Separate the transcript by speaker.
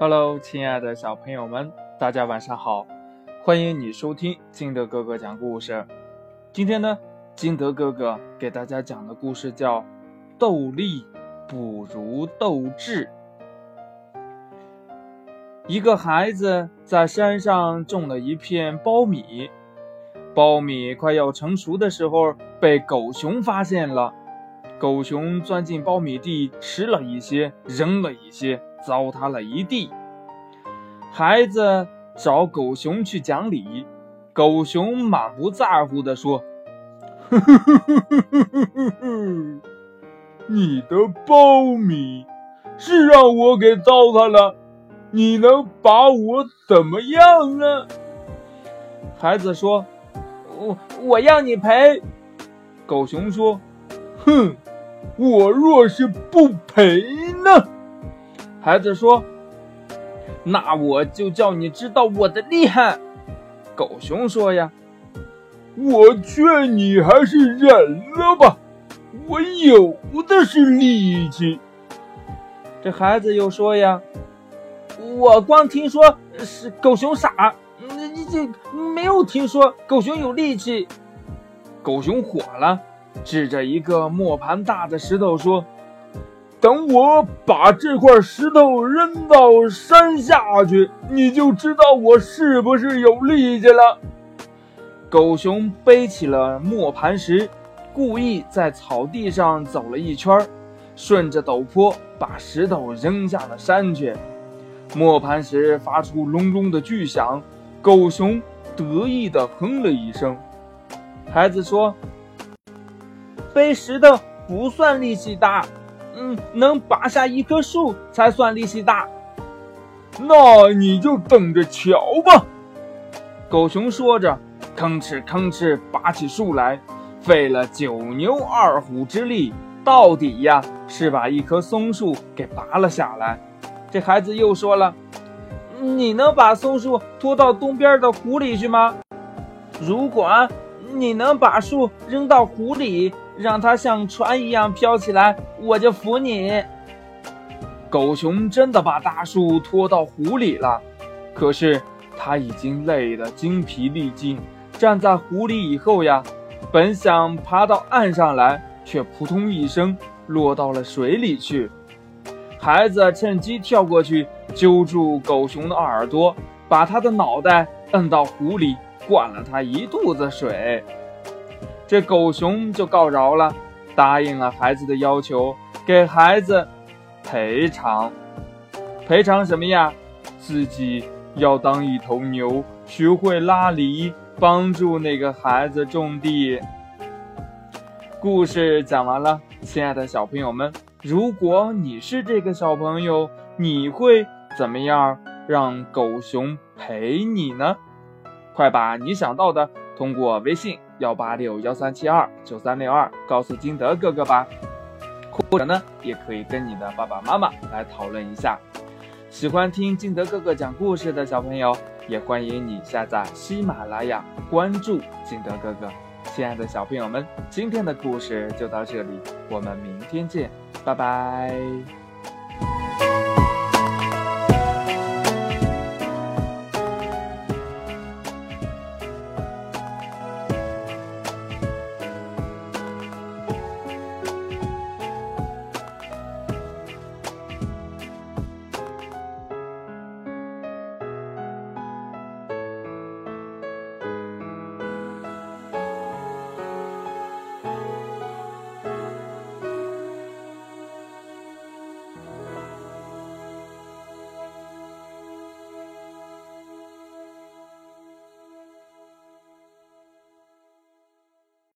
Speaker 1: Hello，亲爱的小朋友们，大家晚上好！欢迎你收听金德哥哥讲故事。今天呢，金德哥哥给大家讲的故事叫《斗力不如斗智》。一个孩子在山上种了一片苞米，苞米快要成熟的时候，被狗熊发现了。狗熊钻进苞米地，吃了一些，扔了一些，糟蹋了一地。孩子找狗熊去讲理，狗熊满不在乎地说：“，你的苞米是让我给糟蹋了，你能把我怎么样呢？”孩子说：“我我要你赔。”狗熊说：“哼。”我若是不赔呢？孩子说：“那我就叫你知道我的厉害。”狗熊说：“呀，我劝你还是忍了吧，我有的是力气。”这孩子又说：“呀，我光听说是狗熊傻，你这没有听说狗熊有力气。”狗熊火了。指着一个磨盘大的石头说：“等我把这块石头扔到山下去，你就知道我是不是有力气了。”狗熊背起了磨盘石，故意在草地上走了一圈，顺着陡坡把石头扔下了山去。磨盘石发出隆隆的巨响，狗熊得意地哼了一声。孩子说。背石头不算力气大，嗯，能拔下一棵树才算力气大。那你就等着瞧吧。狗熊说着，吭哧吭哧拔起树来，费了九牛二虎之力，到底呀是把一棵松树给拔了下来。这孩子又说了：“你能把松树拖到东边的湖里去吗？如果你能把树扔到湖里。”让它像船一样飘起来，我就服你。狗熊真的把大树拖到湖里了，可是它已经累得精疲力尽。站在湖里以后呀，本想爬到岸上来，却扑通一声落到了水里去。孩子趁机跳过去，揪住狗熊的耳朵，把它的脑袋摁到湖里，灌了它一肚子水。这狗熊就告饶了，答应了孩子的要求，给孩子赔偿。赔偿什么呀？自己要当一头牛，学会拉犁，帮助那个孩子种地。故事讲完了，亲爱的小朋友们，如果你是这个小朋友，你会怎么样让狗熊陪你呢？快把你想到的通过微信。幺八六幺三七二九三六二，告诉金德哥哥吧，或者呢，也可以跟你的爸爸妈妈来讨论一下。喜欢听金德哥哥讲故事的小朋友，也欢迎你下载喜马拉雅，关注金德哥哥。亲爱的小朋友们，今天的故事就到这里，我们明天见，拜拜。